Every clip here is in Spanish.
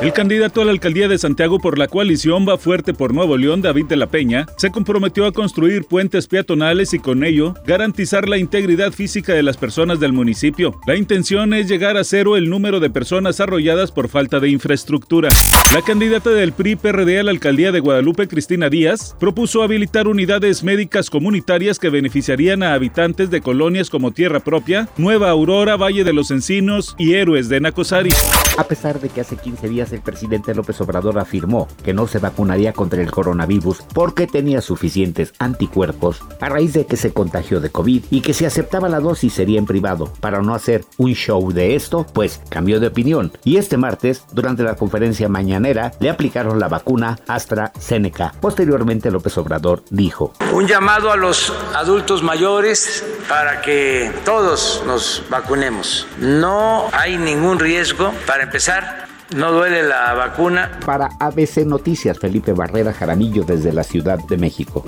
El candidato a la alcaldía de Santiago por la coalición Va Fuerte por Nuevo León, David de la Peña, se comprometió a construir puentes peatonales y con ello garantizar la integridad física de las personas del municipio. La intención es llegar a cero el número de personas arrolladas por falta de infraestructura. La candidata del PRI-PRD a la alcaldía de Guadalupe, Cristina Díaz, propuso habilitar unidades médicas comunitarias que beneficiarían a habitantes de colonias como Tierra Propia, Nueva Aurora, Valle de los Encinos y Héroes de Nacosari. A pesar de que hace 15 días el presidente López Obrador afirmó que no se vacunaría contra el coronavirus porque tenía suficientes anticuerpos a raíz de que se contagió de COVID y que si aceptaba la dosis sería en privado para no hacer un show de esto, pues cambió de opinión y este martes, durante la conferencia mañanera, le aplicaron la vacuna AstraZeneca. Posteriormente López Obrador dijo: Un llamado a los adultos mayores para que todos nos vacunemos. No hay ningún riesgo para empezar no duele la vacuna. Para ABC Noticias, Felipe Barrera Jaramillo desde la Ciudad de México.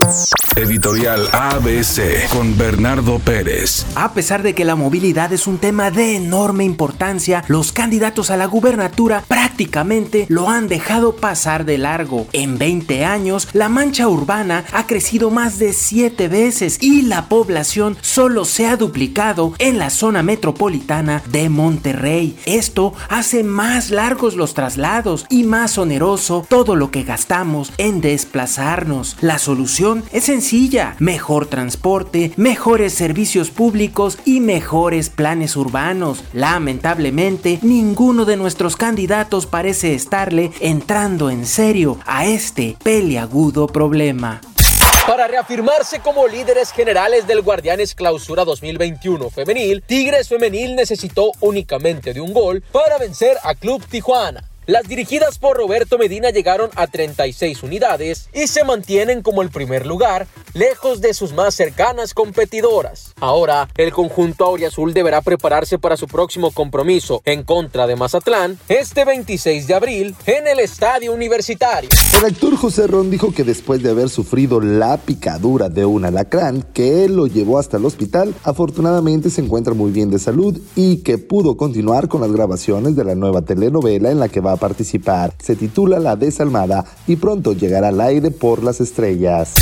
Editorial ABC con Bernardo Pérez. A pesar de que la movilidad es un tema de enorme importancia, los candidatos a la gubernatura prácticamente lo han dejado pasar de largo. En 20 años, la mancha urbana ha crecido más de 7 veces y la población solo se ha duplicado en la zona metropolitana de Monterrey. Esto hace más largos los traslados y más oneroso todo lo que gastamos en desplazarnos. La solución es sencilla, mejor transporte, mejores servicios públicos y mejores planes urbanos. Lamentablemente, ninguno de nuestros candidatos parece estarle entrando en serio a este peliagudo problema. Para reafirmarse como líderes generales del Guardianes Clausura 2021 femenil, Tigres Femenil necesitó únicamente de un gol para vencer a Club Tijuana. Las dirigidas por Roberto Medina llegaron a 36 unidades y se mantienen como el primer lugar, lejos de sus más cercanas competidoras. Ahora, el conjunto auriazul deberá prepararse para su próximo compromiso en contra de Mazatlán este 26 de abril en el Estadio Universitario. El actor José Ron dijo que después de haber sufrido la picadura de un alacrán que lo llevó hasta el hospital, afortunadamente se encuentra muy bien de salud y que pudo continuar con las grabaciones de la nueva telenovela en la que va a participar. Se titula La Desalmada y pronto llegará al aire por las estrellas.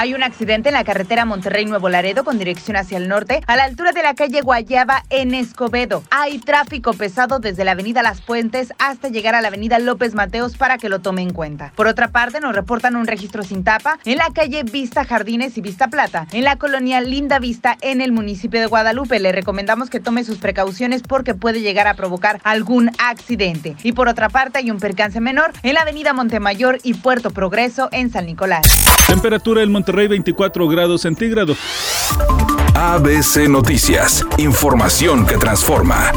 Hay un accidente en la carretera Monterrey-Nuevo Laredo con dirección hacia el norte, a la altura de la calle Guayaba en Escobedo. Hay tráfico pesado desde la avenida Las Puentes hasta llegar a la avenida López Mateos para que lo tome en cuenta. Por otra parte, nos reportan un registro sin tapa en la calle Vista Jardines y Vista Plata, en la colonia Linda Vista en el municipio de Guadalupe. Le recomendamos que tome sus precauciones porque puede llegar a provocar algún accidente. Y por otra parte, hay un percance menor en la avenida Montemayor y Puerto Progreso en San Nicolás. Temperatura del Monterrey 24 grados centígrados. ABC Noticias, información que transforma.